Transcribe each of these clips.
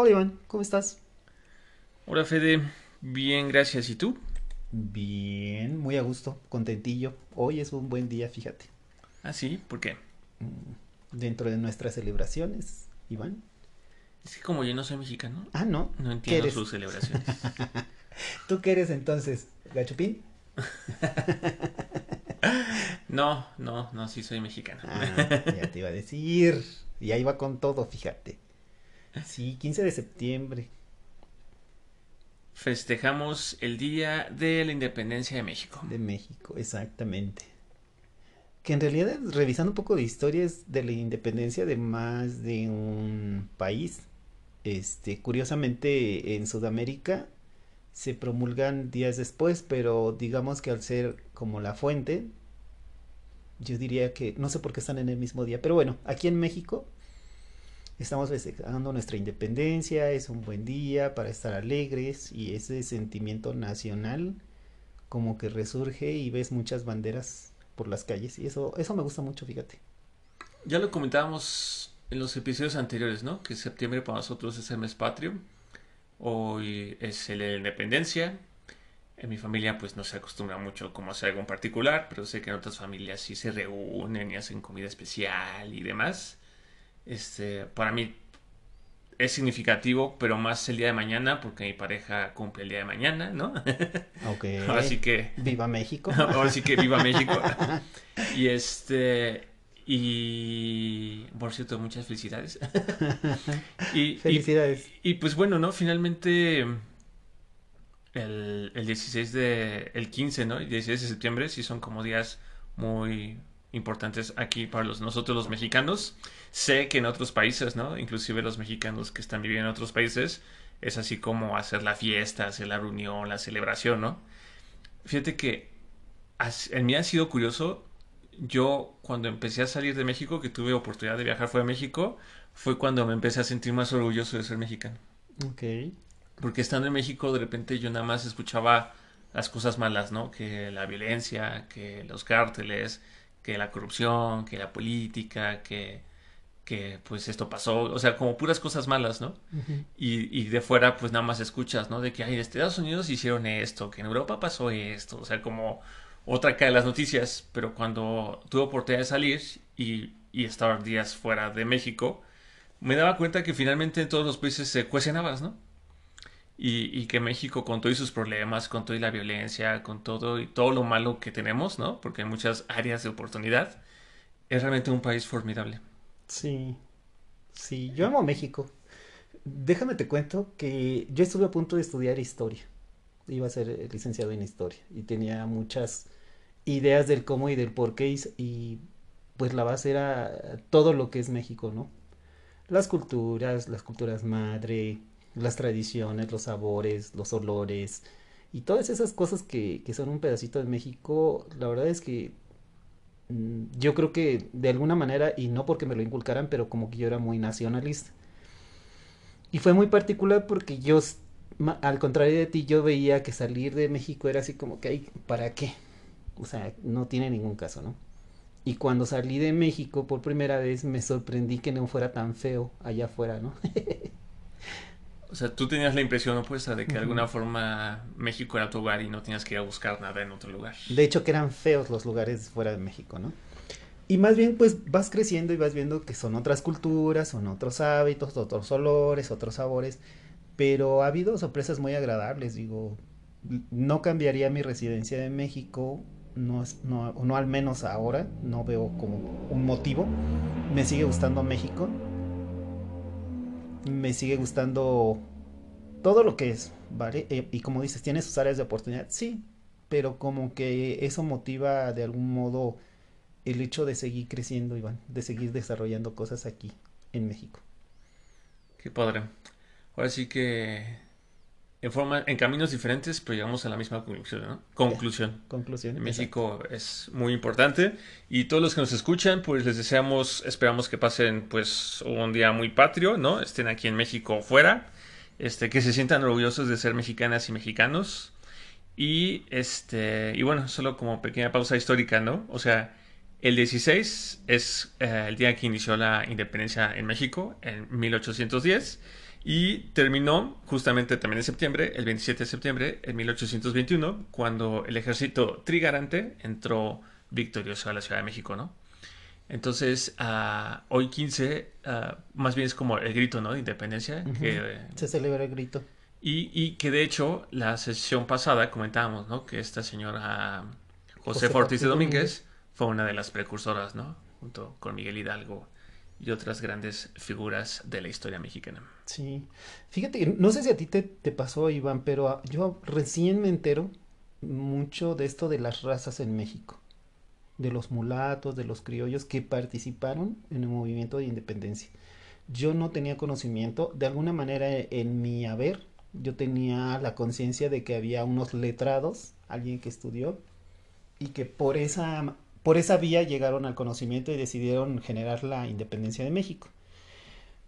Hola Iván, ¿cómo estás? Hola Fede, bien, gracias. ¿Y tú? Bien, muy a gusto, contentillo. Hoy es un buen día, fíjate. ¿Ah, sí? ¿Por qué? Mm, Dentro de nuestras celebraciones, Iván. Es que como yo no soy mexicano, Ah, no. no ¿Qué entiendo sus celebraciones. ¿Tú qué eres entonces? ¿Gachupín? No, no, no, sí soy mexicano. Ah, ya te iba a decir. Y ahí va con todo, fíjate. Sí, 15 de septiembre. Festejamos el Día de la Independencia de México. De México, exactamente. Que en realidad, revisando un poco de historias de la independencia de más de un país, este, curiosamente en Sudamérica se promulgan días después, pero digamos que al ser como la fuente, yo diría que no sé por qué están en el mismo día, pero bueno, aquí en México estamos festejando nuestra independencia, es un buen día para estar alegres y ese sentimiento nacional como que resurge y ves muchas banderas por las calles y eso eso me gusta mucho, fíjate. Ya lo comentábamos en los episodios anteriores, ¿no? Que septiembre para nosotros es el mes patrio. Hoy es el de la independencia. En mi familia pues no se acostumbra mucho como hacer algo en particular, pero sé que en otras familias sí se reúnen y hacen comida especial y demás. Este, para mí es significativo, pero más el día de mañana porque mi pareja cumple el día de mañana, ¿no? Ok. Ahora sí que Viva México. Ahora sí que viva México. Y este. Y. Por cierto, muchas felicidades. y, y, Felicidades. y, pues bueno, ¿no? Finalmente. El, el 16 de. El 15, ¿no? El 16 de septiembre sí son como días muy importantes aquí para los, nosotros los mexicanos. Sé que en otros países, ¿no? Inclusive los mexicanos que están viviendo en otros países. Es así como hacer la fiesta, hacer la reunión, la celebración, ¿no? Fíjate que en mí ha sido curioso. Yo cuando empecé a salir de México, que tuve oportunidad de viajar fuera de México, fue cuando me empecé a sentir más orgulloso de ser mexicano. Ok. Porque estando en México, de repente yo nada más escuchaba las cosas malas, ¿no? Que la violencia, que los cárteles, que la corrupción, que la política, que, que pues esto pasó. O sea, como puras cosas malas, ¿no? Y, y de fuera, pues nada más escuchas, ¿no? De que, ay, en Estados Unidos hicieron esto, que en Europa pasó esto, o sea, como otra cara de las noticias, pero cuando tuve oportunidad de salir y, y estar días fuera de México, me daba cuenta que finalmente en todos los países se cuecen habas, ¿no? Y, y que México, con todos sus problemas, con toda la violencia, con todo y todo lo malo que tenemos, ¿no? Porque hay muchas áreas de oportunidad, es realmente un país formidable. Sí. Sí, yo amo México. Déjame te cuento que yo estuve a punto de estudiar historia. Iba a ser eh, licenciado en historia y tenía muchas ideas del cómo y del por qué y, pues la base era todo lo que es México, ¿no? Las culturas, las culturas madre, las tradiciones, los sabores, los olores y todas esas cosas que, que son un pedacito de México, la verdad es que mm, yo creo que de alguna manera, y no porque me lo inculcaran, pero como que yo era muy nacionalista. Y fue muy particular porque yo, al contrario de ti, yo veía que salir de México era así como que, ¿para qué? O sea, no tiene ningún caso, ¿no? Y cuando salí de México por primera vez me sorprendí que no fuera tan feo allá afuera, ¿no? O sea, tú tenías la impresión opuesta de que de alguna forma México era tu hogar y no tenías que ir a buscar nada en otro lugar. De hecho, que eran feos los lugares fuera de México, ¿no? Y más bien, pues vas creciendo y vas viendo que son otras culturas, son otros hábitos, otros olores, otros sabores, pero ha habido sorpresas muy agradables, digo, no cambiaría mi residencia de México, no, no, no al menos ahora, no veo como un motivo, me sigue gustando México, me sigue gustando todo lo que es, ¿vale? Eh, y como dices, tiene sus áreas de oportunidad, sí, pero como que eso motiva de algún modo el hecho de seguir creciendo, Iván, de seguir desarrollando cosas aquí en México. Qué padre. ahora sí que en, forma, en caminos diferentes, pero llegamos a la misma conclusión, ¿no? Conclusión. Conclusión. En México es muy importante y todos los que nos escuchan, pues les deseamos, esperamos que pasen pues un día muy patrio, ¿no? Estén aquí en México o fuera, este, que se sientan orgullosos de ser mexicanas y mexicanos y este, y bueno, solo como pequeña pausa histórica, ¿no? O sea, el 16 es eh, el día que inició la independencia en México, en 1810 y terminó justamente también en septiembre, el 27 de septiembre, en 1821, cuando el ejército trigarante entró victorioso a la Ciudad de México, ¿no? Entonces, uh, hoy 15, uh, más bien es como el grito, ¿no? De independencia. Que, Se celebra el grito. y, y que de hecho, la sesión pasada comentábamos, ¿no? Que esta señora José, José Ortiz de Domínguez. fue una de las precursoras, ¿no? Junto con Miguel Hidalgo y otras grandes figuras de la historia mexicana. Sí. Fíjate, no sé si a ti te, te pasó, Iván, pero a- yo recién me entero mucho de esto de las razas en México. De los mulatos, de los criollos que participaron en el movimiento de independencia. Yo no tenía conocimiento, de alguna manera e- en mi haber, yo tenía la conciencia de que había unos letrados, alguien que estudió, y que por esa, por esa vía llegaron al conocimiento y decidieron generar la independencia de México.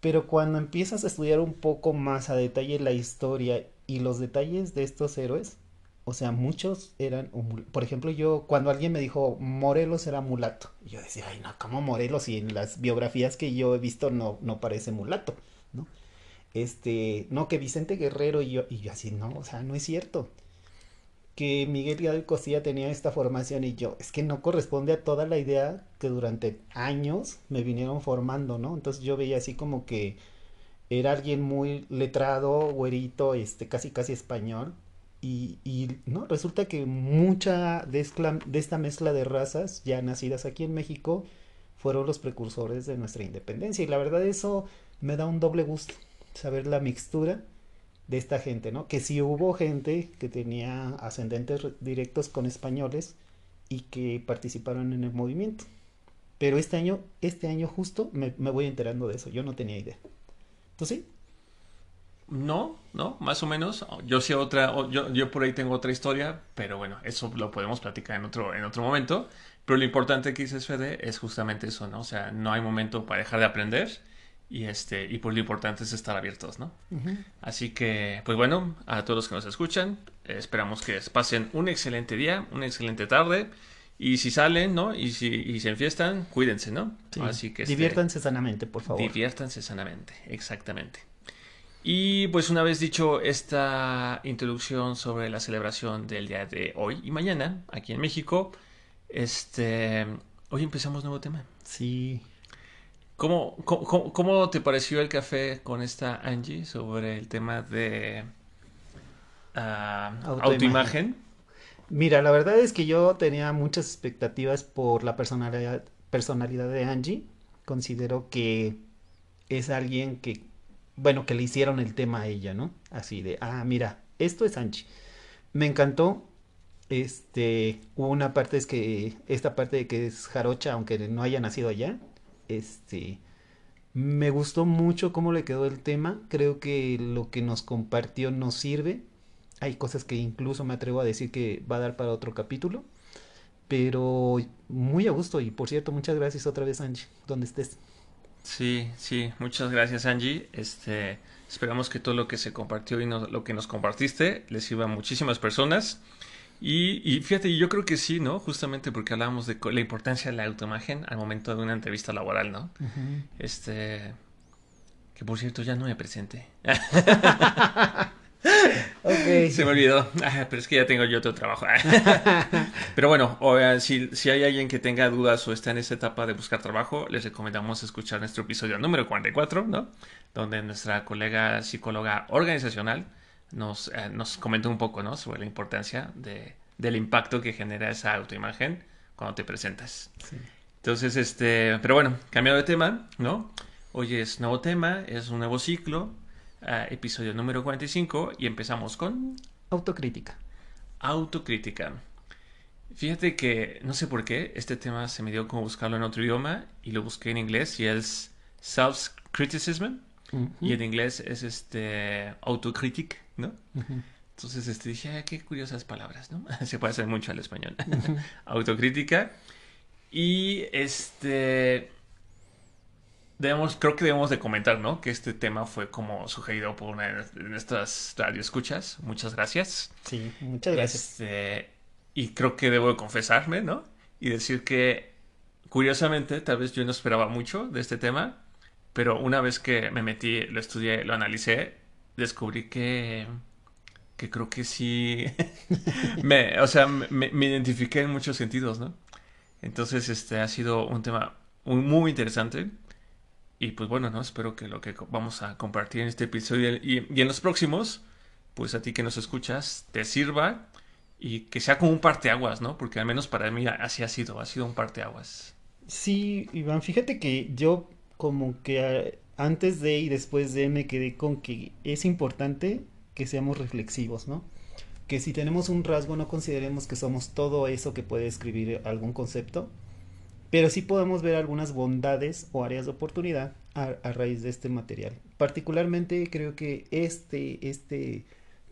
Pero cuando empiezas a estudiar un poco más a detalle la historia y los detalles de estos héroes, o sea, muchos eran, por ejemplo, yo cuando alguien me dijo Morelos era mulato, yo decía, ay, no, ¿cómo Morelos? Y en las biografías que yo he visto no, no parece mulato, ¿no? Este, no, que Vicente Guerrero y yo, y yo así, no, o sea, no es cierto. Que Miguel Hidalgo y Costilla tenía esta formación y yo, es que no corresponde a toda la idea que durante años me vinieron formando, ¿no? Entonces yo veía así como que era alguien muy letrado, güerito, este, casi casi español. Y, no, resulta que mucha de, de esta mezcla de razas ya nacidas aquí en México fueron los precursores de nuestra independencia. Y la verdad eso me da un doble gusto, saber la mixtura de esta gente, ¿no? Que sí hubo gente que tenía ascendentes re- directos con españoles y que participaron en el movimiento. Pero este año, este año justo me, voy enterando de eso. Yo no tenía idea. ¿Tú sí? No, no, más o menos. Yo sé otra, yo, yo por ahí tengo otra historia, pero bueno, eso lo podemos platicar en otro, en otro momento. Pero lo importante que dices, Fede, es justamente eso, ¿no? O sea, no hay momento para dejar de aprender y este, y pues lo importante es estar abiertos, ¿no? Así que, pues bueno, a todos los que nos escuchan, esperamos que pasen un excelente día, una excelente tarde. Y si salen, ¿no? Y si y se enfiestan, cuídense, ¿no? Sí. Así que este, Diviértanse sanamente, por favor. Diviértanse sanamente, exactamente. Y pues una vez dicho esta introducción sobre la celebración del día de hoy y mañana aquí en México, este, hoy empezamos nuevo tema. Sí. ¿Cómo, cómo, te pareció el café con esta Angie sobre el tema de ah, Autoimagen. autoimagen? Mira, la verdad es que yo tenía muchas expectativas por la personalidad, personalidad de Angie. Considero que es alguien que, bueno, que le hicieron el tema a ella, ¿no? Así de, ah, mira, esto es Angie. Me encantó. Este, hubo una parte es que, esta parte de que es jarocha, aunque no haya nacido allá. Este, me gustó mucho cómo le quedó el tema. Creo que lo que nos compartió nos sirve. Hay cosas que incluso me atrevo a decir que va a dar para otro capítulo. Pero muy a gusto. Y por cierto, muchas gracias otra vez, Angie, donde estés. Sí, sí, muchas gracias Angie. Este, esperamos que todo lo que se compartió y lo que nos compartiste les sirva a muchísimas personas. Y, y fíjate, yo creo que sí, ¿no? Justamente porque hablábamos de la importancia de la autoimagen al momento de una entrevista laboral, ¿no? Este, que por cierto ya no me presenté. Se me olvidó. Ah, pero es que ya tengo yo otro trabajo. Pero bueno, o, eh, si, si hay alguien que tenga dudas o está en esa etapa de buscar trabajo, les recomendamos escuchar nuestro episodio número 44, ¿no? Donde nuestra colega psicóloga organizacional nos, eh, nos comentó un poco, ¿no? Sobre la importancia de, del impacto que genera esa autoimagen cuando te presentas. Sí. Entonces, este, pero bueno, cambiando de tema, ¿no? Hoy es nuevo tema, es un nuevo ciclo, ah, episodio número 45 y empezamos con Autocrítica. autocrítica. Fíjate que no sé por qué este tema se me dio como buscarlo en otro idioma y lo busqué en inglés y es self-criticism. Y en inglés es este autocritic, ¿no? Entonces este, dije, ah, qué curiosas palabras, ¿no? Se parecen mucho al español. Autocrítica. Y este debemos, creo que debemos de comentar, ¿no? Que este tema fue como sugerido por una de nuestras radioescuchas. Muchas gracias. Sí, muchas gracias. Este, y creo que debo confesarme, ¿no? Y decir que, curiosamente, tal vez yo no esperaba mucho de este tema, pero una vez que me metí, lo estudié, lo analicé, descubrí que, que creo que sí, me, o sea, me, me identifiqué en muchos sentidos, ¿no? Entonces, este ha sido un tema muy interesante y pues bueno, ¿no? Espero que lo que vamos a compartir en este episodio y, en los próximos, pues a ti que nos escuchas, te sirva y que sea como un parteaguas, ¿no? Porque al menos para mí así ha sido, ha sido un parteaguas. Sí, Iván, fíjate que yo como que eh, antes de y después de me quedé con que es importante que seamos reflexivos, ¿no? Que si tenemos un rasgo no consideremos que somos todo eso que puede escribir algún concepto, pero sí podemos ver algunas bondades o áreas de oportunidad a, raíz de este material. Particularmente creo que este, este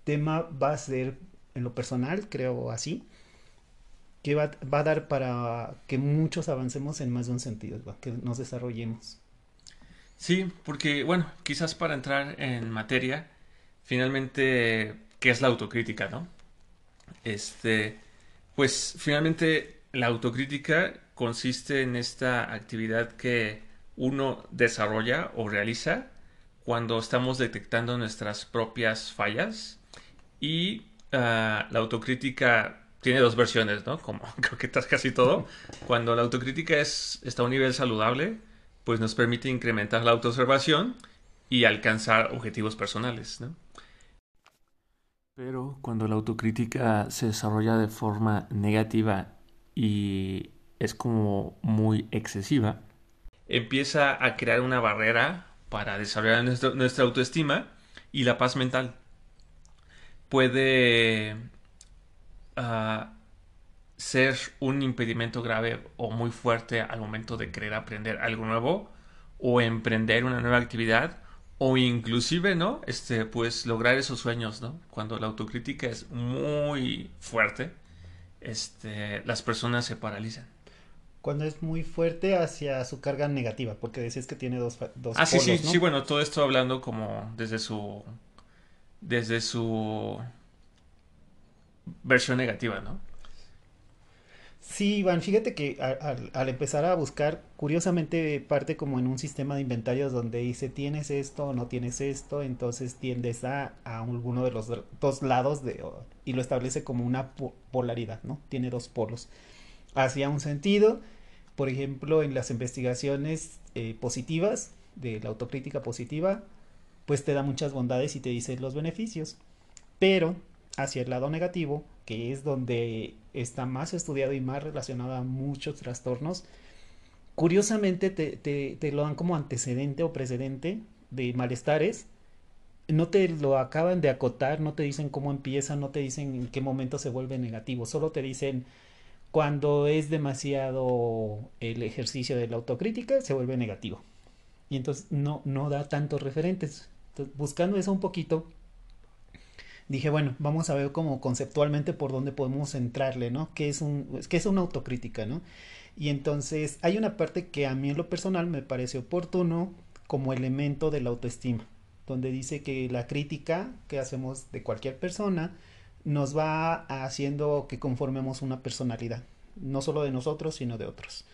tema va a ser, en lo personal, creo así, que va, va a dar para que muchos avancemos en más de un sentido, que nos desarrollemos. Sí, porque bueno, quizás para entrar en materia, finalmente, ¿qué es la autocrítica, no? Este, pues finalmente la autocrítica consiste en esta actividad que uno desarrolla o realiza cuando estamos detectando nuestras propias fallas y ah, la autocrítica tiene dos versiones, ¿no? Como creo que casi todo. Cuando la autocrítica es, está a un nivel saludable, pues nos permite incrementar la autoobservación y alcanzar objetivos personales, ¿no? Pero cuando la autocrítica se desarrolla de forma negativa y es como muy excesiva, empieza a crear una barrera para desarrollar nuestra autoestima y la paz mental. Puede ah, ser un impedimento grave o muy fuerte al momento de querer aprender algo nuevo o emprender una nueva actividad o inclusive, ¿no? Este, pues lograr esos sueños, ¿no? Cuando la autocrítica es muy fuerte, este, las personas se paralizan cuando es muy fuerte hacia su carga negativa, porque decís que tiene dos, dos Ah, sí, sí, sí, bueno, todo esto hablando como desde su desde su versión negativa, ¿no? Sí, Iván, fíjate que al, empezar a buscar, curiosamente parte como en un sistema de inventarios donde dice tienes esto o no tienes esto, entonces tiendes a, a alguno de los dos lados de, y lo establece como una polaridad, ¿no? Tiene dos polos hacia un sentido. Por ejemplo, en las investigaciones eh, positivas, de la autocrítica positiva, pues te da muchas bondades y te dice los beneficios. Pero hacia el lado negativo, que es donde está más estudiado y más relacionado a muchos trastornos, curiosamente te, te, lo dan como antecedente o precedente de malestares. No te lo acaban de acotar, no te dicen cómo empieza, no te dicen en qué momento se vuelve negativo, solo te dicen cuando es demasiado el ejercicio de la autocrítica, se vuelve negativo. Y entonces no, no da tantos referentes. buscando eso un poquito, dije, bueno, vamos a ver como conceptualmente por dónde podemos entrarle, ¿no? ¿Qué es, un, es una autocrítica, ¿no? Y entonces hay una parte que a mí en lo personal me parece oportuno como elemento de la autoestima, donde dice que la crítica que hacemos de cualquier persona nos va haciendo que conformemos una personalidad, no solo de nosotros, sino de otros.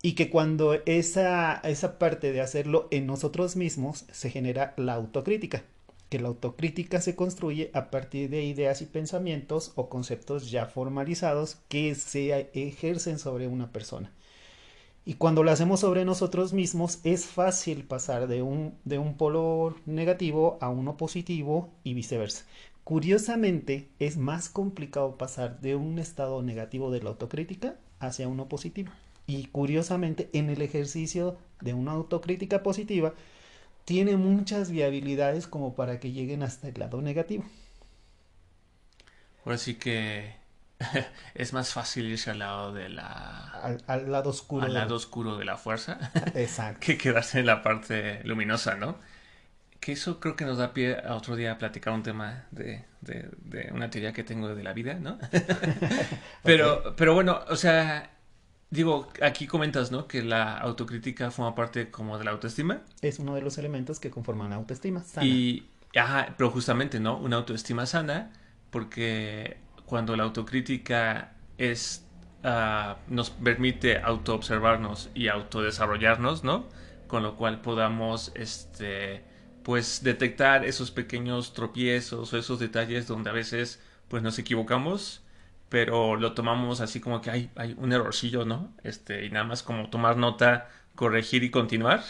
Y que cuando esa, esa parte de hacerlo en nosotros mismos se genera la autocrítica, que la autocrítica se construye a partir de ideas y pensamientos o conceptos ya formalizados que se ejercen sobre una persona. Y cuando lo hacemos sobre nosotros mismos es fácil pasar de un, de un polo negativo a uno positivo y viceversa. Curiosamente, es más complicado pasar de un estado negativo de la autocrítica hacia uno positivo. Y curiosamente, en el ejercicio de una autocrítica positiva, tiene muchas viabilidades como para que lleguen hasta el lado negativo. Ahora sí que es más fácil irse al lado de la... Al, lado oscuro. Al lado oscuro de la fuerza. Exacto. que quedarse en la parte luminosa, ¿no? que eso creo que nos da pie a otro día a platicar un tema de, de, de una teoría que tengo de la vida, ¿no? pero, pero bueno, o sea, digo, aquí comentas, ¿no? Que la autocrítica forma parte como de la autoestima. Es uno de los elementos que conforman la autoestima sana. Y, ajá, pero justamente, ¿no? Una autoestima sana, porque cuando la autocrítica es, uh, nos permite autoobservarnos y autodesarrollarnos, ¿no? Con lo cual podamos, este pues detectar esos pequeños tropiezos o esos detalles donde a veces pues nos equivocamos, pero lo tomamos así como que hay, hay un errorcillo, ¿no? Este, y nada más como tomar nota, corregir y continuar.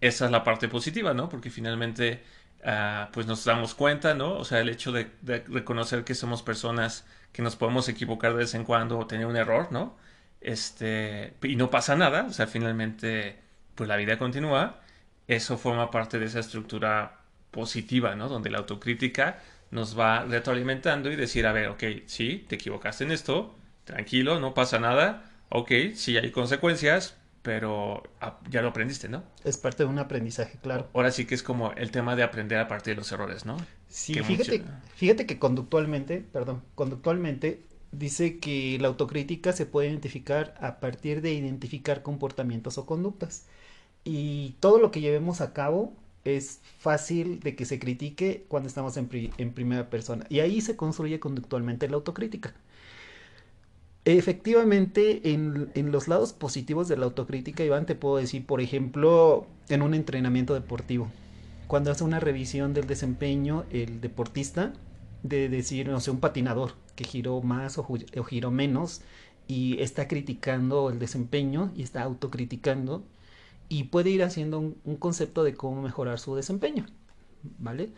Esa es la parte positiva, ¿no? Porque finalmente uh, pues nos damos cuenta, ¿no? O sea, el hecho de, de, reconocer que somos personas que nos podemos equivocar de vez en cuando o tener un error, ¿no? Este, y no pasa nada, o sea, finalmente pues la vida continúa eso forma parte de esa estructura positiva, ¿no? Donde la autocrítica nos va retroalimentando y decir, a ver, ok, sí, te equivocaste en esto, tranquilo, no pasa nada, ok, sí hay consecuencias, pero ya lo aprendiste, ¿no? Es parte de un aprendizaje, claro. Ahora sí que es como el tema de aprender a partir de los errores, ¿no? Sí, fíjate, mucho... fíjate que conductualmente, perdón, conductualmente dice que la autocrítica se puede identificar a partir de identificar comportamientos o conductas y todo lo que llevemos a cabo es fácil de que se critique cuando estamos en, pri en, primera persona. Y ahí se construye conductualmente la autocrítica. Efectivamente, en, en, los lados positivos de la autocrítica, Iván, te puedo decir, por ejemplo, en un entrenamiento deportivo. Cuando hace una revisión del desempeño, el deportista, de decir, no sé, un patinador que giró más o, o giró menos y está criticando el desempeño y está autocriticando, y puede ir haciendo un, concepto de cómo mejorar su desempeño, ¿vale?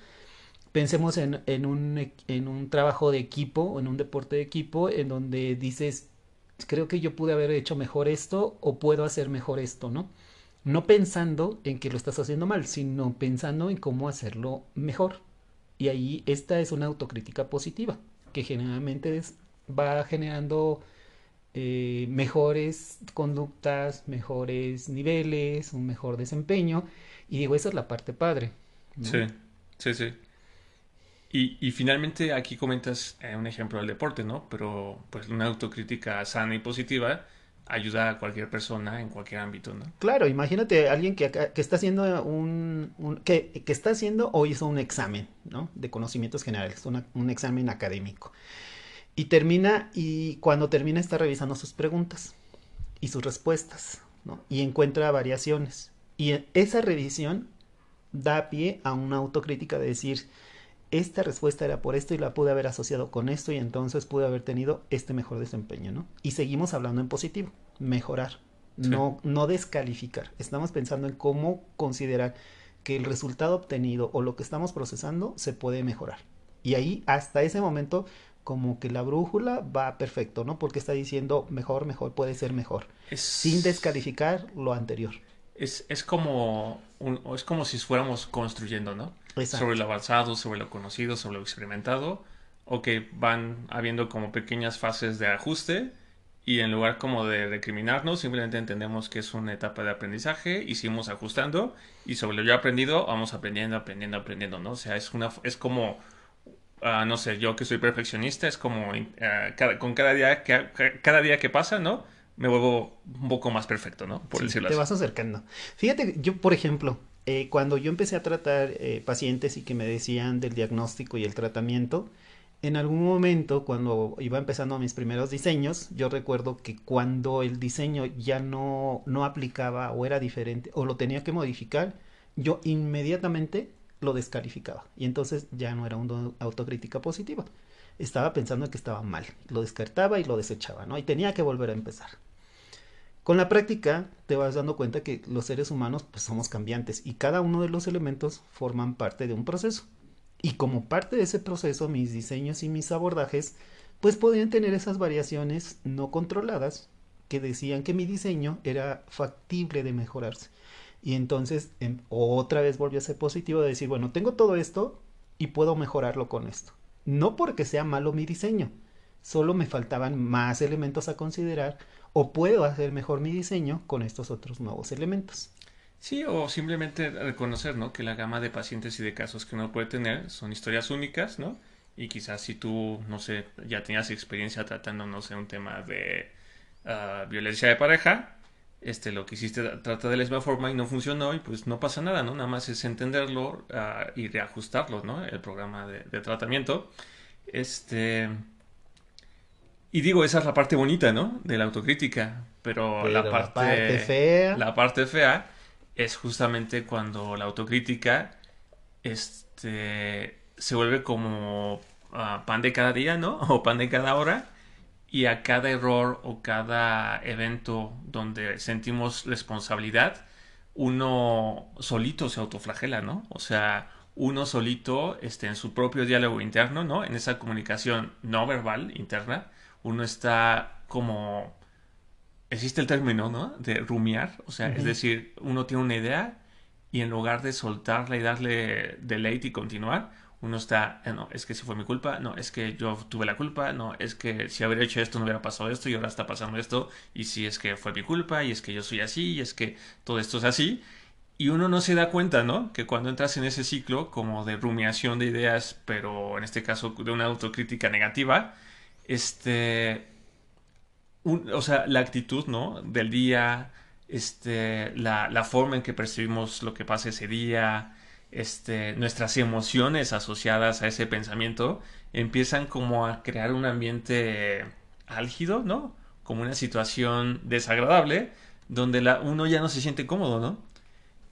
Pensemos en, en, un, en un trabajo de equipo en un deporte de equipo en donde dices, creo que yo pude haber hecho mejor esto o puedo hacer mejor esto, ¿no? No pensando en que lo estás haciendo mal, sino pensando en cómo hacerlo mejor. Y ahí esta es una autocrítica positiva, que generalmente es, va generando eh, mejores conductas, mejores niveles, un mejor desempeño. Y digo, esa es la parte padre. ¿no? Sí, sí, sí. Y, y finalmente aquí comentas eh, un ejemplo del deporte, ¿no? Pero pues una autocrítica sana y positiva ayuda a cualquier persona en cualquier ámbito, ¿no? Claro, imagínate a alguien que, que está haciendo un, un que, que, está haciendo o hizo un examen, ¿no? De conocimientos generales, una, un examen académico. Y termina, y cuando termina está revisando sus preguntas y sus respuestas, ¿no? Y encuentra variaciones. Y esa revisión da pie a una autocrítica de decir, esta respuesta era por esto y la pude haber asociado con esto y entonces pude haber tenido este mejor desempeño, ¿no? Y seguimos hablando en positivo, mejorar, sí. no, no descalificar. Estamos pensando en cómo considerar que el resultado obtenido o lo que estamos procesando se puede mejorar. Y ahí, hasta ese momento, como que la brújula va perfecto, ¿no? Porque está diciendo mejor, mejor, puede ser mejor. Es... Sin descalificar lo anterior. Es, es como un, es como si fuéramos construyendo, ¿no? Exacto. Sobre lo avanzado, sobre lo conocido, sobre lo experimentado. O que van habiendo como pequeñas fases de ajuste. Y en lugar como de recriminarnos, simplemente entendemos que es una etapa de aprendizaje y seguimos ajustando. Y sobre lo ya aprendido, vamos aprendiendo, aprendiendo, aprendiendo, ¿no? O sea, es, una, es como uh, no sé, yo que soy perfeccionista, es como uh, cada, con cada día, que, cada día que pasa, ¿no? Me vuelvo un poco más perfecto, ¿no? Por sí, decirlo te así. vas acercando. Fíjate, yo, por ejemplo, eh, cuando yo empecé a tratar eh, pacientes y que me decían del diagnóstico y el tratamiento, en algún momento, cuando iba empezando mis primeros diseños, yo recuerdo que cuando el diseño ya no, no aplicaba o era diferente o lo tenía que modificar, yo inmediatamente lo descalificaba. Y entonces ya no era una autocrítica positiva. Estaba pensando que estaba mal. Lo descartaba y lo desechaba, ¿no? Y tenía que volver a empezar. Con la práctica te vas dando cuenta que los seres humanos pues somos cambiantes y cada uno de los elementos forman parte de un proceso. Y como parte de ese proceso, mis diseños y mis abordajes pues podían tener esas variaciones no controladas que decían que mi diseño era factible de mejorarse. Y entonces en, otra vez volvió a ser positivo de decir, bueno, tengo todo esto y puedo mejorarlo con esto. No porque sea malo mi diseño, solo me faltaban más elementos a considerar o puedo hacer mejor mi diseño con estos otros nuevos elementos. Sí, o simplemente reconocer, ¿no? Que la gama de pacientes y de casos que uno puede tener son historias únicas, ¿no? Y quizás si tú, no sé, ya tenías experiencia tratando, no sé, un tema de ah, violencia de pareja, este, lo que hiciste trata de la misma forma y no funcionó y pues no pasa nada, ¿no? Nada más es entenderlo ah, y reajustarlo, ¿no? El programa de, de, tratamiento. Este... Y digo, esa es la parte bonita, ¿no? De la autocrítica, pero, la, parte, la parte fea... La parte fea es justamente cuando la autocrítica este, se vuelve como uh, pan de cada día, ¿no? O pan de cada hora. Y a cada error o cada evento donde sentimos responsabilidad, uno solito se autoflagela, ¿no? O sea, uno solito este, en su propio diálogo interno, ¿no? En esa comunicación no verbal interna, uno está como existe el término, ¿no? De rumiar, o sea, es decir, uno tiene una idea y en lugar de soltarla y darle deleite y continuar, uno está, eh, no, es que si fue mi culpa, no, es que yo tuve la culpa, no, es que si hubiera hecho esto no hubiera pasado esto y ahora está pasando esto, y si es que fue mi culpa, y es que yo soy así, y es que todo esto es así, y uno no se da cuenta, ¿no? Que cuando entras en ese ciclo como de rumiación de ideas, pero en este caso de una autocrítica negativa, este, o sea, la actitud, ¿no? Del día, este, la, la, forma en que percibimos lo que pasa ese día, este, nuestras emociones asociadas a ese pensamiento, empiezan como a crear un ambiente álgido, ¿no? Como una situación desagradable, donde la, uno ya no se siente cómodo, ¿no?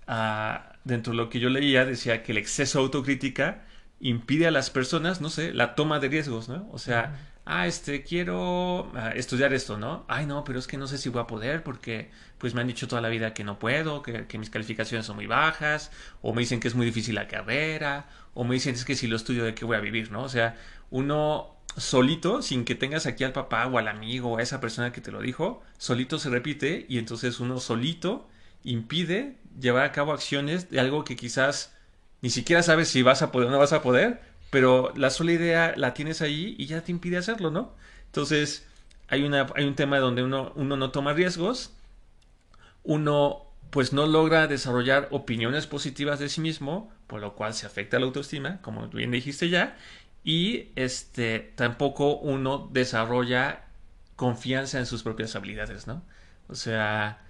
Ah, dentro de lo que yo leía decía que el exceso de autocrítica impide a las personas, no sé, la toma de riesgos, ¿no? O sea, ah, este, quiero ah, estudiar esto, ¿no? Ay, no, pero es que no sé si voy a poder porque pues me han dicho toda la vida que no puedo, que, mis calificaciones son muy bajas, o me dicen que es muy difícil la carrera, o me dicen es que si lo estudio de qué voy a vivir, ¿no? O sea, uno solito, sin que tengas aquí al papá o al amigo o a esa persona que te lo dijo, solito se repite y entonces uno solito impide llevar a cabo acciones de algo que quizás ni siquiera sabes si vas a poder o no vas a poder, pero la sola idea la tienes ahí y ya te impide hacerlo, ¿no? Entonces, hay, una, hay un tema donde uno, uno no toma riesgos, uno pues no logra desarrollar opiniones positivas de sí mismo, por lo cual se afecta la autoestima, como bien dijiste ya, y este tampoco uno desarrolla confianza en sus propias habilidades, ¿no? O sea,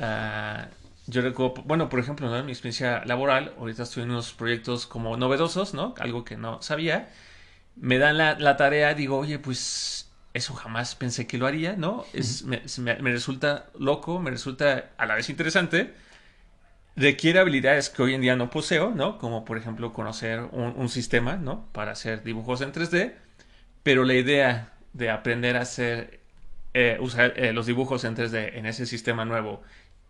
uh, yo recuerdo, bueno, por ejemplo, en mi experiencia laboral, ahorita estoy en unos proyectos como novedosos, ¿no? Algo que no sabía. Me dan la, la tarea, digo, oye, pues eso jamás pensé que lo haría, ¿no? Es, me, me, resulta loco, me resulta a la vez interesante. Requiere habilidades que hoy en día no poseo, ¿no? Como por ejemplo conocer un, un sistema, ¿no? Para hacer dibujos en 3D. Pero la idea de aprender a hacer, eh, usar eh, los dibujos en 3D en ese sistema nuevo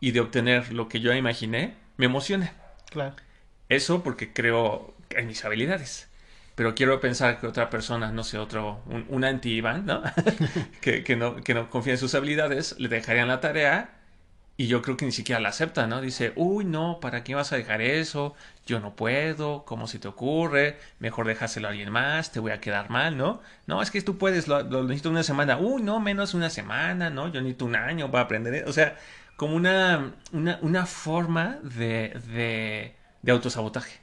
y de obtener lo que yo imaginé, me emociona. Claro. Eso porque creo en mis habilidades. Pero quiero pensar que otra persona, no sé, otro, un, anti-Iván, ¿no? que, que ¿no? que no confía en sus habilidades, le dejarían la tarea y yo creo que ni siquiera la acepta, ¿no? Dice, uy, no, ¿para qué vas a dejar eso? Yo no puedo, ¿cómo se te ocurre? Mejor déjaselo a alguien más, te voy a quedar mal, ¿no? No, es que tú puedes, lo, lo necesito una semana. Uy, no, menos una semana, ¿no? Yo necesito un año para aprender. O sea, como una, una, forma de, de, de autosabotaje.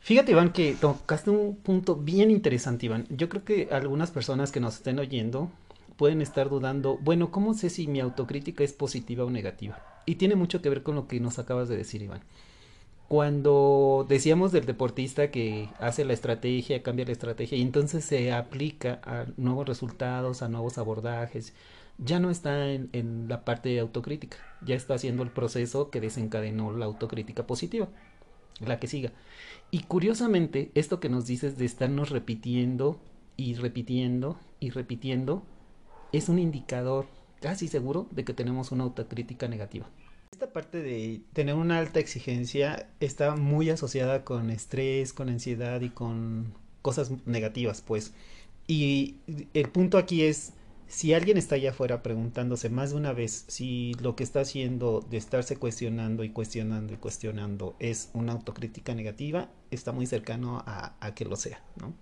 Fíjate, Iván, que tocaste un punto bien interesante, Iván. Yo creo que algunas personas que nos estén oyendo pueden estar dudando, bueno, ¿cómo sé si mi autocrítica es positiva o negativa? Y tiene mucho que ver con lo que nos acabas de decir, Iván. Cuando decíamos del deportista que hace la estrategia, cambia la estrategia y entonces se aplica a nuevos resultados, a nuevos abordajes, ya no está en, la parte de autocrítica, ya está haciendo el proceso que desencadenó la autocrítica positiva, la que siga. Y curiosamente, esto que nos dices de estarnos repitiendo y repitiendo y repitiendo, es un indicador casi seguro de que tenemos una autocrítica negativa. Esta parte de tener una alta exigencia está muy asociada con estrés, con ansiedad y con cosas negativas, pues. Y el punto aquí es si alguien está allá afuera preguntándose más de una vez si lo que está haciendo de estarse cuestionando y cuestionando y cuestionando es una autocrítica negativa, está muy cercano a, que lo sea, ¿no?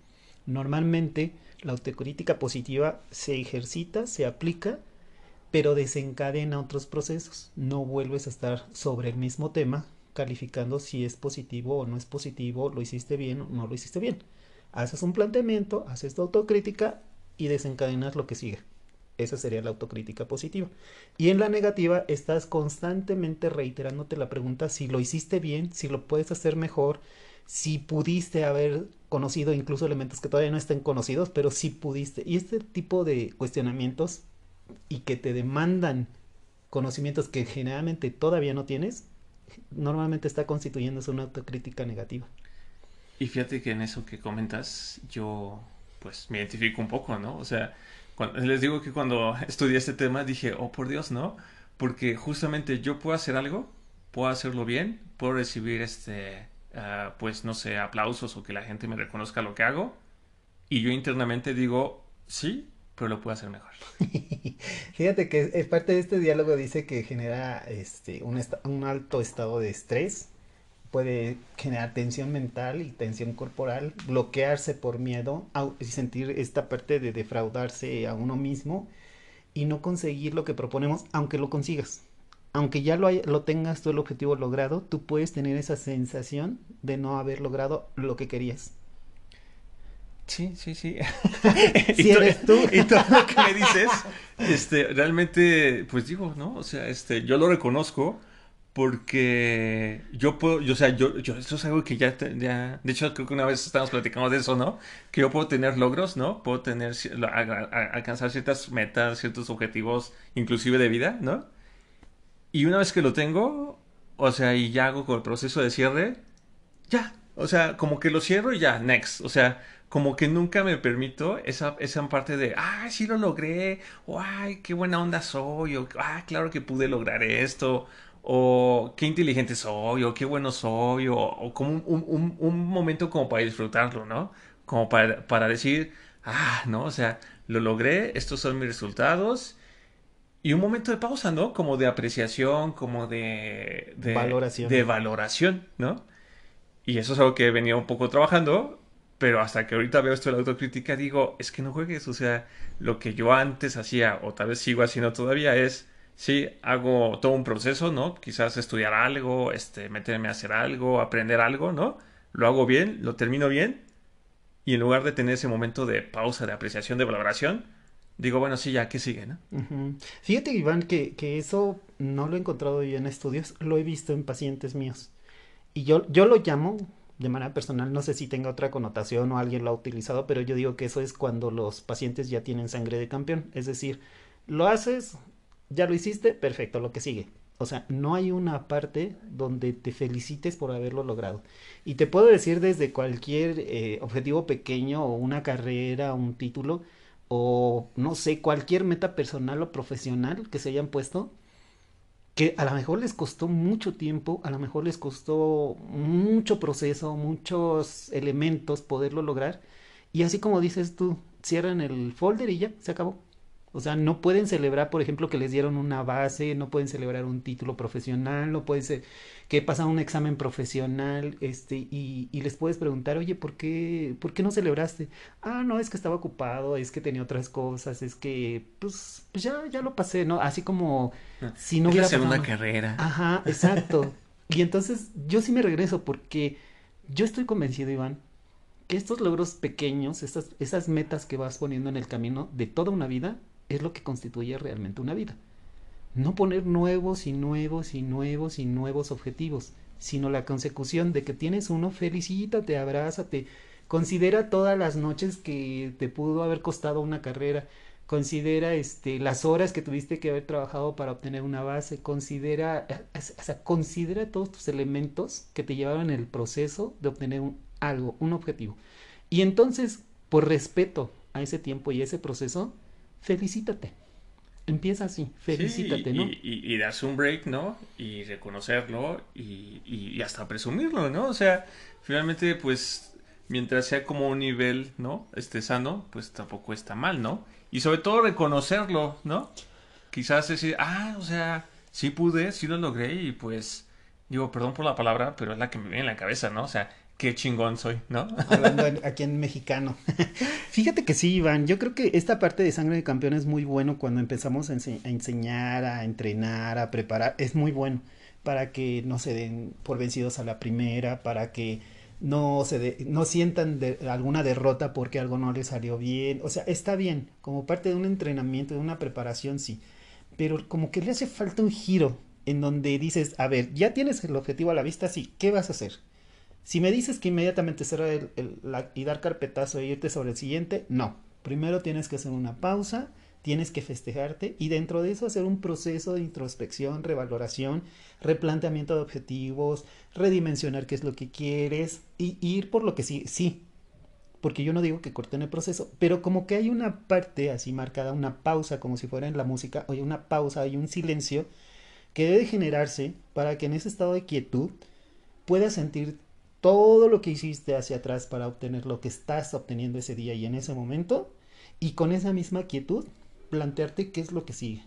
Normalmente la autocrítica positiva se ejercita, se aplica pero desencadena otros procesos. No vuelves a estar sobre el mismo tema calificando si es positivo o no es positivo, lo hiciste bien o no lo hiciste bien. Haces un planteamiento, haces tu autocrítica y desencadenas lo que sigue. Esa sería la autocrítica positiva. Y en la negativa estás constantemente reiterándote la pregunta si lo hiciste bien, si lo puedes hacer mejor, si pudiste haber conocido incluso elementos que todavía no estén conocidos, pero si pudiste. Y este tipo de cuestionamientos y que te demandan conocimientos que generalmente todavía no tienes, normalmente está constituyéndose una autocrítica negativa. Y fíjate que en eso que comentas, yo pues me identifico un poco, ¿no? O sea, les digo que cuando estudié este tema dije, oh por Dios, ¿no? Porque justamente yo puedo hacer algo, puedo hacerlo bien, puedo recibir este, uh, pues no sé, aplausos o que la gente me reconozca lo que hago. Y yo internamente digo, sí, pero lo puedo hacer mejor. Fíjate que es parte de este diálogo dice que genera este, un alto estado de estrés, puede generar tensión mental y tensión corporal, bloquearse por miedo y sentir esta parte de defraudarse a uno mismo y no conseguir lo que proponemos, aunque lo consigas. Aunque ya lo, lo tengas tú el objetivo logrado, tú puedes tener esa sensación de no haber logrado lo que querías. Sí, sí, sí. si eres tú. y todo lo que me dices, este, realmente, pues digo, ¿no? O sea, este, yo lo reconozco porque yo puedo, yo, o sea, yo, yo, esto es algo que ya, ya, de hecho creo que una vez estábamos platicando de eso, ¿no? Que yo puedo tener logros, ¿no? Puedo tener, alcanzar ciertas metas, ciertos objetivos, inclusive de vida, ¿no? Y una vez que lo tengo, o sea, y ya hago con el proceso de cierre, ya, o sea, como que lo cierro y ya, next, o sea, como que nunca me permito esa, esa parte de, ay, sí lo logré, o ay, qué buena onda soy, o ah, claro que pude lograr esto, o qué inteligente soy, o qué bueno soy, o, como un, un, momento como para disfrutarlo, ¿no? Como para, para decir, ah, ¿no? O sea, lo logré, estos son mis resultados. Y un momento de pausa, ¿no? Como de apreciación, como de... de valoración. De valoración, ¿no? Y eso es algo que venido un poco trabajando pero hasta que ahorita veo esto de la autocrítica digo, es que no juegues, o sea, lo que yo antes hacía o tal vez sigo haciendo todavía es, sí, hago todo un proceso, ¿no? Quizás estudiar algo, este, meterme a hacer algo, aprender algo, ¿no? Lo hago bien, lo termino bien y en lugar de tener ese momento de pausa, de apreciación, de valoración, digo, bueno, sí, ya, ¿qué sigue, no? Fíjate, Iván, que, que eso no lo he encontrado yo en estudios, lo he visto en pacientes míos. Y yo, yo lo llamo de manera personal, no sé si tenga otra connotación o alguien lo ha utilizado, pero yo digo que eso es cuando los pacientes ya tienen sangre de campeón. Es decir, lo haces, ya lo hiciste, perfecto, lo que sigue. O sea, no hay una parte donde te felicites por haberlo logrado. Y te puedo decir desde cualquier eh, objetivo pequeño o una carrera, un título, o no sé, cualquier meta personal o profesional que se hayan puesto, que a lo mejor les costó mucho tiempo, a lo mejor les costó mucho proceso, muchos elementos poderlo lograr. Y así como dices tú, cierran el folder y ya, se acabó. O sea, no pueden celebrar, por ejemplo, que les dieron una base, no pueden celebrar un título profesional, no pueden ser que pasan un examen profesional, este, y, y, les puedes preguntar, oye, ¿por qué, ¿por qué no celebraste? Ah, no, es que estaba ocupado, es que tenía otras cosas, es que, pues, pues ya, ya lo pasé, ¿no? Así como ah, si no hubiera una carrera. Ajá, exacto. y entonces yo sí me regreso porque yo estoy convencido, Iván, que estos logros pequeños, estas, esas metas que vas poniendo en el camino de toda una vida, es lo que constituye realmente una vida. No poner nuevos y nuevos y nuevos y nuevos objetivos, sino la consecución de que tienes uno, felicítate, abrázate, considera todas las noches que te pudo haber costado una carrera, considera este las horas que tuviste que haber trabajado para obtener una base, considera, o sea, considera todos tus elementos que te llevaron en el proceso de obtener algo, un objetivo. Y entonces, por respeto a ese tiempo y ese proceso, felicítate. Empieza así, felicítate, ¿no? Y, y, das un break, ¿no? Y reconocerlo y, y, hasta presumirlo, ¿no? O sea, finalmente, pues, mientras sea como un nivel, ¿no? Esté sano, pues tampoco está mal, ¿no? Y sobre todo reconocerlo, ¿no? Quizás decir, ah, o sea, sí pude, sí lo logré y pues, digo, perdón por la palabra, pero es la que me viene en la cabeza, ¿no? O sea, qué chingón soy, ¿no? Hablando aquí en mexicano. Fíjate que sí, Iván, yo creo que esta parte de sangre de campeón es muy bueno cuando empezamos a, enseñar, a entrenar, a preparar, es muy bueno para que no se den por vencidos a la primera, para que no se no sientan de, alguna derrota porque algo no les salió bien, o sea, está bien, como parte de un entrenamiento, de una preparación, sí, pero como que le hace falta un giro en donde dices, a ver, ya tienes el objetivo a la vista, sí, ¿qué vas a hacer? Si me dices que inmediatamente cerrar el, y dar carpetazo e irte sobre el siguiente, no. Primero tienes que hacer una pausa, tienes que festejarte y dentro de eso hacer un proceso de introspección, revaloración, replanteamiento de objetivos, redimensionar qué es lo que quieres y, ir por lo que sí, sí. Porque yo no digo que corten el proceso, pero como que hay una parte así marcada, una pausa, como si fuera en la música, oye, una pausa, hay un silencio que debe generarse para que en ese estado de quietud puedas sentir todo lo que hiciste hacia atrás para obtener lo que estás obteniendo ese día y en ese momento, y con esa misma quietud, plantearte qué es lo que sigue.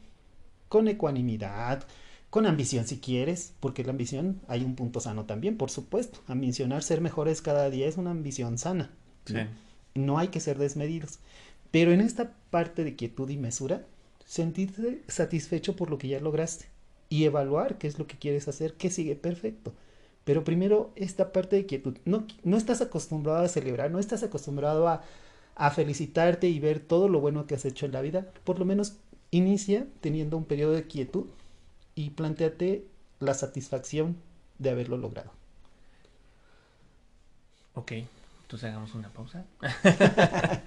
Con ecuanimidad, con ambición si quieres, porque la ambición hay un punto sano también, por supuesto. Ambicionar ser mejores cada día es una ambición sana. ¿no? hay que ser desmedidos. Pero en esta parte de quietud y mesura, sentirte satisfecho por lo que ya lograste y evaluar qué es lo que quieres hacer, qué sigue perfecto. Pero primero, esta parte de quietud. No, no estás acostumbrado a celebrar, no estás acostumbrado a, a felicitarte y ver todo lo bueno que has hecho en la vida. Por lo menos inicia teniendo un periodo de quietud y planteate la satisfacción de haberlo logrado. Ok, entonces hagamos una pausa.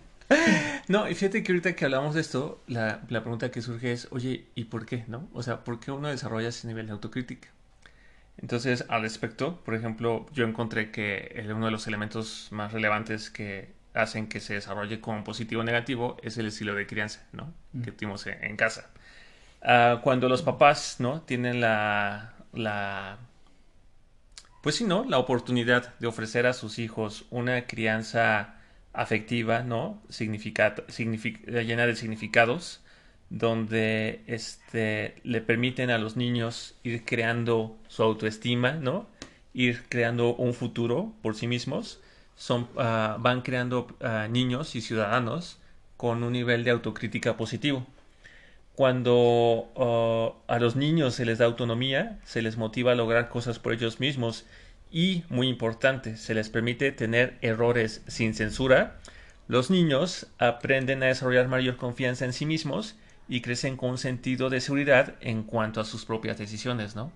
no, y fíjate que ahorita que hablamos de esto, la, la, pregunta que surge es, oye, ¿y por qué? ¿No? O sea, ¿por qué uno desarrolla ese nivel de autocrítica? Entonces, al respecto, por ejemplo, yo encontré que uno de los elementos más relevantes que hacen que se desarrolle como positivo o negativo es el estilo de crianza, ¿no? Mm. Que tuvimos en, casa. Ah, cuando los papás, ¿no? Tienen la, la, pues sí, ¿no? La oportunidad de ofrecer a sus hijos una crianza afectiva, ¿no? Significa, llena de significados, donde este, le permiten a los niños ir creando su autoestima, ¿no? Ir creando un futuro por sí mismos. Son, ah, van creando ah, niños y ciudadanos con un nivel de autocrítica positivo. Cuando ah, a los niños se les da autonomía, se les motiva a lograr cosas por ellos mismos y, muy importante, se les permite tener errores sin censura, los niños aprenden a desarrollar mayor confianza en sí mismos y crecen con un sentido de seguridad en cuanto a sus propias decisiones, ¿no?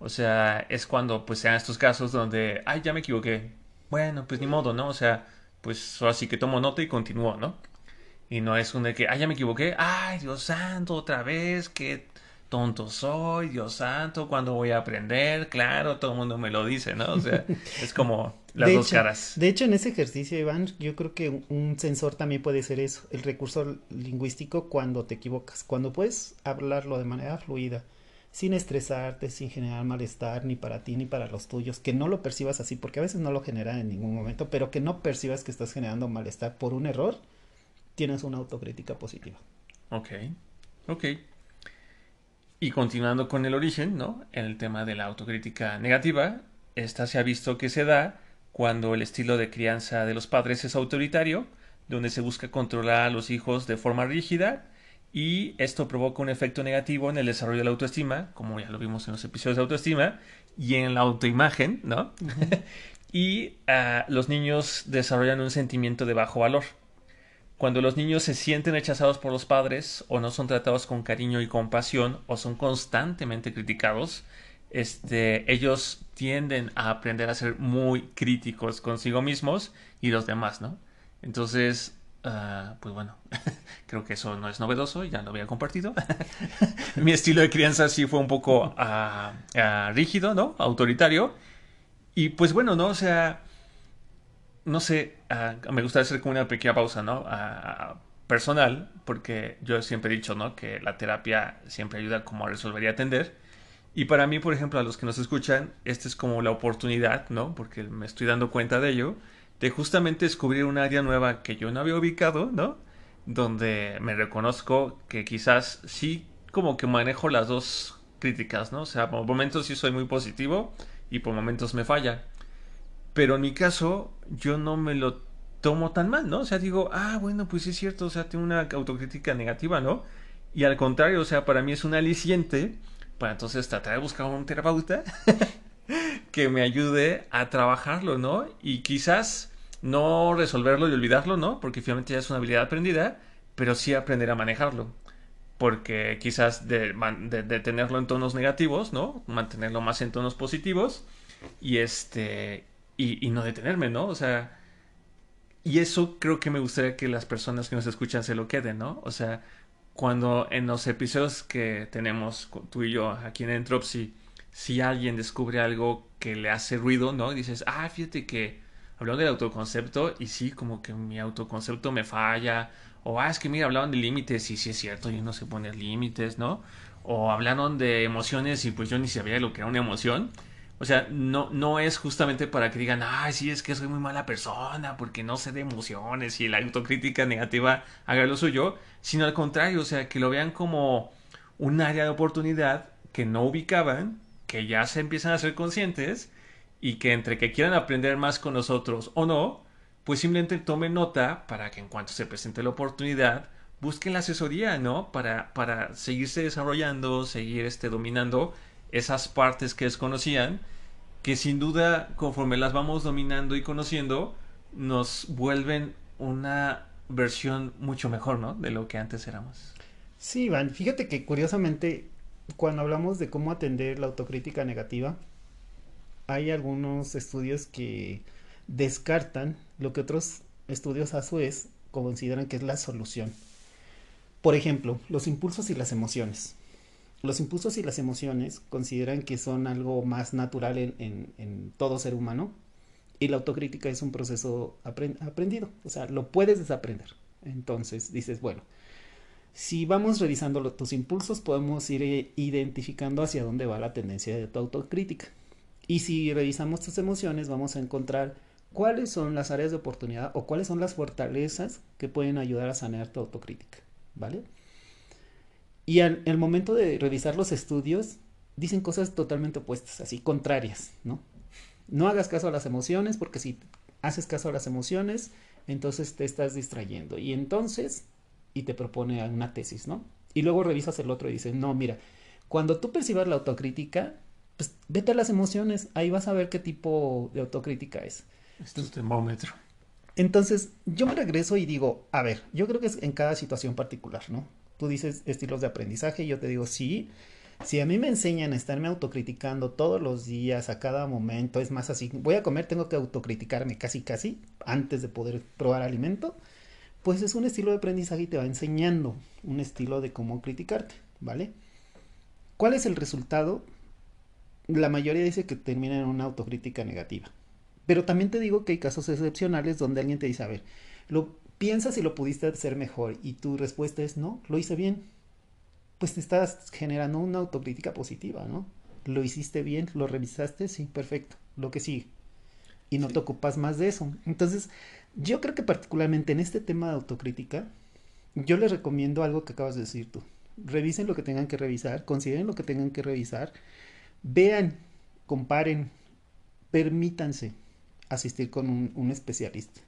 O sea, es cuando pues sean estos casos donde, ay, ya me equivoqué. Bueno, pues ni modo, ¿no? O sea, pues así que tomo nota y continúo, ¿no? Y no es un de que, ay, ya me equivoqué, ay, Dios santo, otra vez, qué tonto soy, Dios santo, ¿cuándo voy a aprender? Claro, todo el mundo me lo dice, ¿no? O sea, es como las dos caras. De hecho, en ese ejercicio, Iván, yo creo que un sensor también puede ser eso, el recurso lingüístico cuando te equivocas, cuando puedes hablarlo de manera fluida, sin estresarte, sin generar malestar ni para ti ni para los tuyos, que no lo percibas así, porque a veces no lo genera en ningún momento, pero que no percibas que estás generando malestar por un error, tienes una autocrítica positiva. Ok, ok. Y continuando con el origen, ¿no? En el tema de la autocrítica negativa, esta se ha visto que se da cuando el estilo de crianza de los padres es autoritario, donde se busca controlar a los hijos de forma rígida y esto provoca un efecto negativo en el desarrollo de la autoestima, como ya lo vimos en los episodios de autoestima, y en la autoimagen, ¿no? y ah, los niños desarrollan un sentimiento de bajo valor. Cuando los niños se sienten rechazados por los padres o no son tratados con cariño y compasión o son constantemente criticados, este, ellos tienden a aprender a ser muy críticos consigo mismos y los demás, ¿no? Entonces, ah, pues bueno, creo que eso no es novedoso, ya lo había compartido. Mi estilo de crianza sí fue un poco ah, ah, rígido, ¿no? Autoritario. Y pues bueno, ¿no? O sea, no sé, uh, me gustaría hacer como una pequeña pausa, ¿no? personal, porque yo siempre he dicho, ¿no? Que la terapia siempre ayuda como a resolver y atender. Y para mí, por ejemplo, a los que nos escuchan, esta es como la oportunidad, ¿no? Porque me estoy dando cuenta de ello, de justamente descubrir un área nueva que yo no había ubicado, ¿no? Donde me reconozco que quizás sí como que manejo las dos críticas, ¿no? O sea, por momentos sí soy muy positivo y por momentos me falla Pero en mi caso, yo no me lo tomo tan mal, ¿no? O sea, digo, ah, bueno, pues sí es cierto, o sea, tengo una autocrítica negativa, ¿no? Y al contrario, o sea, para mí es un aliciente para entonces tratar de buscar un terapeuta que me ayude a trabajarlo, ¿no? Y quizás no resolverlo y olvidarlo, ¿no? Porque finalmente ya es una habilidad aprendida, pero sí aprender a manejarlo. Porque quizás de, tenerlo en tonos negativos, ¿no? Mantenerlo más en tonos positivos y este y, y no detenerme, ¿no? O sea, y eso creo que me gustaría que las personas que nos escuchan se lo queden, ¿no? O sea, cuando en los episodios que tenemos tú y yo aquí en Entropy, si alguien descubre algo que le hace ruido, ¿no? dices, ah, fíjate que hablaron del autoconcepto y sí, como que mi autoconcepto me falla. O, ah, es que mira, hablaban de límites y sí es cierto, yo no sé poner límites, ¿no? O hablaron de emociones y pues yo ni sabía lo que era una emoción. O sea, no, no es justamente para que digan, ay, sí, es que soy muy mala persona porque no sé de emociones y la autocrítica negativa haga lo suyo, sino al contrario, o sea, que lo vean como un área de oportunidad que no ubicaban, que ya se empiezan a ser conscientes y que entre que quieran aprender más con nosotros o no, pues simplemente tomen nota para que en cuanto se presente la oportunidad, busquen la asesoría, ¿no? Para, para seguirse desarrollando, seguir este, dominando esas partes que desconocían, que sin duda conforme las vamos dominando y conociendo, nos vuelven una versión mucho mejor, ¿no? De lo que antes éramos. Sí, Iván, fíjate que curiosamente, cuando hablamos de cómo atender la autocrítica negativa, hay algunos estudios que descartan lo que otros estudios a su vez consideran que es la solución. Por ejemplo, los impulsos y las emociones los impulsos y las emociones consideran que son algo más natural en, todo ser humano y la autocrítica es un proceso aprendido, o sea, lo puedes desaprender. Entonces dices, bueno, si vamos revisando tus impulsos, podemos ir identificando hacia dónde va la tendencia de tu autocrítica. Y si revisamos tus emociones, vamos a encontrar cuáles son las áreas de oportunidad o cuáles son las fortalezas que pueden ayudar a sanear tu autocrítica, ¿vale? Y al el momento de revisar los estudios, dicen cosas totalmente opuestas, así contrarias, ¿no? No hagas caso a las emociones, porque si haces caso a las emociones, entonces te estás distrayendo. Y entonces, y te propone una tesis, ¿no? Y luego revisas el otro y dices, no, mira, cuando tú percibas la autocrítica, pues vete a las emociones, ahí vas a ver qué tipo de autocrítica es. Esto es termómetro. Entonces, yo me regreso y digo, a ver, yo creo que es en cada situación particular, ¿no? Tú dices estilos de aprendizaje y yo te digo, sí, si a mí me enseñan a estarme autocriticando todos los días, a cada momento, es más así, voy a comer, tengo que autocriticarme casi casi antes de poder probar alimento, pues es un estilo de aprendizaje y te va enseñando un estilo de cómo criticarte, ¿vale? ¿Cuál es el resultado? La mayoría dice que termina en una autocrítica negativa. Pero también te digo que hay casos excepcionales donde alguien te dice, a ver, lo, piensas si lo pudiste hacer mejor y tu respuesta es no, lo hice bien, pues te estás generando una autocrítica positiva, ¿no? Lo hiciste bien, lo revisaste, sí, perfecto, lo que sigue. Y no te ocupas más de eso. Entonces, yo creo que particularmente en este tema de autocrítica, yo les recomiendo algo que acabas de decir tú. Revisen lo que tengan que revisar, consideren lo que tengan que revisar, vean, comparen, permítanse asistir con un, un especialista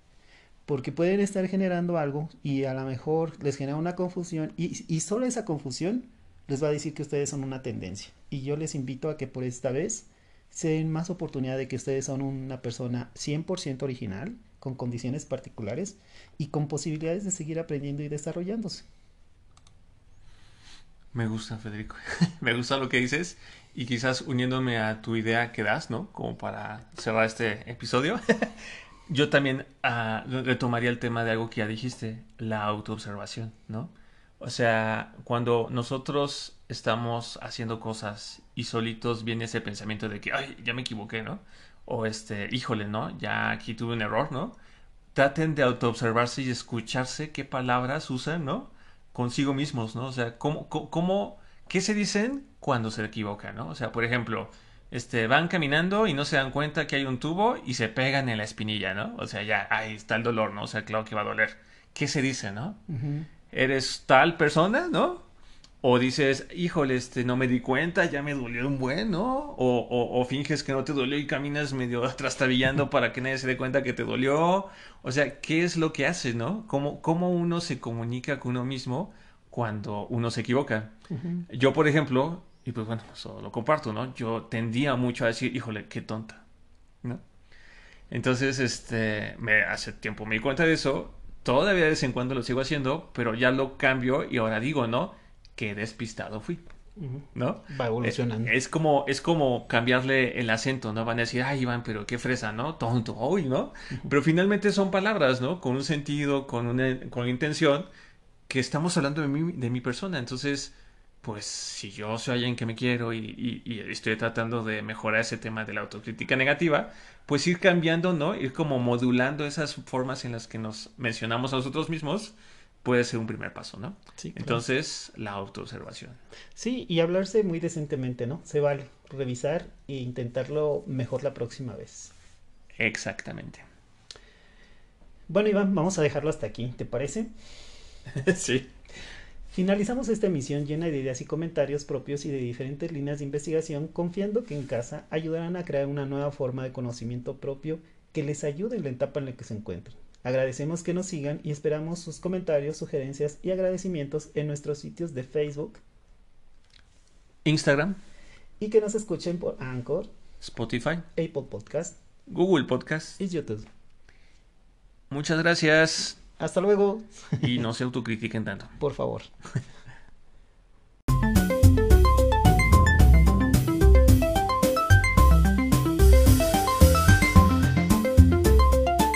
porque pueden estar generando algo y a lo mejor les genera una confusión y, solo esa confusión les va a decir que ustedes son una tendencia. Y yo les invito a que por esta vez se den más oportunidad de que ustedes son una persona 100% original, con condiciones particulares y con posibilidades de seguir aprendiendo y desarrollándose. Me gusta, Federico. Me gusta lo que dices y quizás uniéndome a tu idea que das, ¿no? Como para cerrar este episodio. Yo también uh, retomaría el tema de algo que ya dijiste, la autoobservación, ¿no? O sea, cuando nosotros estamos haciendo cosas y solitos viene ese pensamiento de que, ay, ya me equivoqué, ¿no? O este, híjole, ¿no? Ya aquí tuve un error, ¿no? Traten de autoobservarse y escucharse qué palabras usan, ¿no? Consigo mismos, ¿no? O sea, ¿cómo, cómo, qué se dicen cuando se equivocan, ¿no? O sea, por ejemplo, este, van caminando y no se dan cuenta que hay un tubo y se pegan en la espinilla, ¿no? O sea, ya ahí está el dolor, ¿no? O sea, claro que va a doler. ¿Qué se dice, no? Eres tal persona, ¿no? O dices, híjole, este, no me di cuenta, ya me dolió un buen, ¿no? O, o, o finges que no te dolió y caminas medio trastabillando para que nadie se dé cuenta que te dolió. O sea, ¿qué es lo que haces, no? ¿Cómo, cómo uno se comunica con uno mismo cuando uno se equivoca? Yo, por ejemplo, y pues bueno, eso lo comparto, ¿no? Yo tendía mucho a decir, híjole, qué tonta, ¿no? Entonces, este, me, hace tiempo me di cuenta de eso, todavía de vez en cuando lo sigo haciendo, pero ya lo cambio y ahora digo, ¿no? Qué despistado fui. ¿no? Va evolucionando. Es, es como, es como cambiarle el acento, ¿no? Van a decir, ay, Iván, pero qué fresa, ¿no? Tonto, uy, ¿no? Pero finalmente son palabras, ¿no? Con un sentido, con una, con intención, que estamos hablando de mi, de mi persona. Entonces, pues, si yo soy alguien que me quiero y, y- y estoy tratando de mejorar ese tema de la autocrítica negativa, pues ir cambiando, ¿no? Ir como modulando esas formas en las que nos mencionamos a nosotros mismos, puede ser un primer paso, ¿no? Sí, claro. Entonces, la autoobservación. Sí, y hablarse muy decentemente, ¿no? Se vale revisar e intentarlo mejor la próxima vez. Exactamente. Bueno, Iván, vamos a dejarlo hasta aquí, ¿te parece? sí. Finalizamos esta emisión llena de ideas y comentarios propios y de diferentes líneas de investigación, confiando que en casa ayudarán a crear una nueva forma de conocimiento propio que les ayude en la etapa en la que se encuentren. Agradecemos que nos sigan y esperamos sus comentarios, sugerencias y agradecimientos en nuestros sitios de Facebook Instagram, y que nos escuchen por Anchor, Spotify, Apple Podcast Google Podcast. y YouTube. Muchas gracias Hasta luego, y no se autocritiquen tanto. por favor.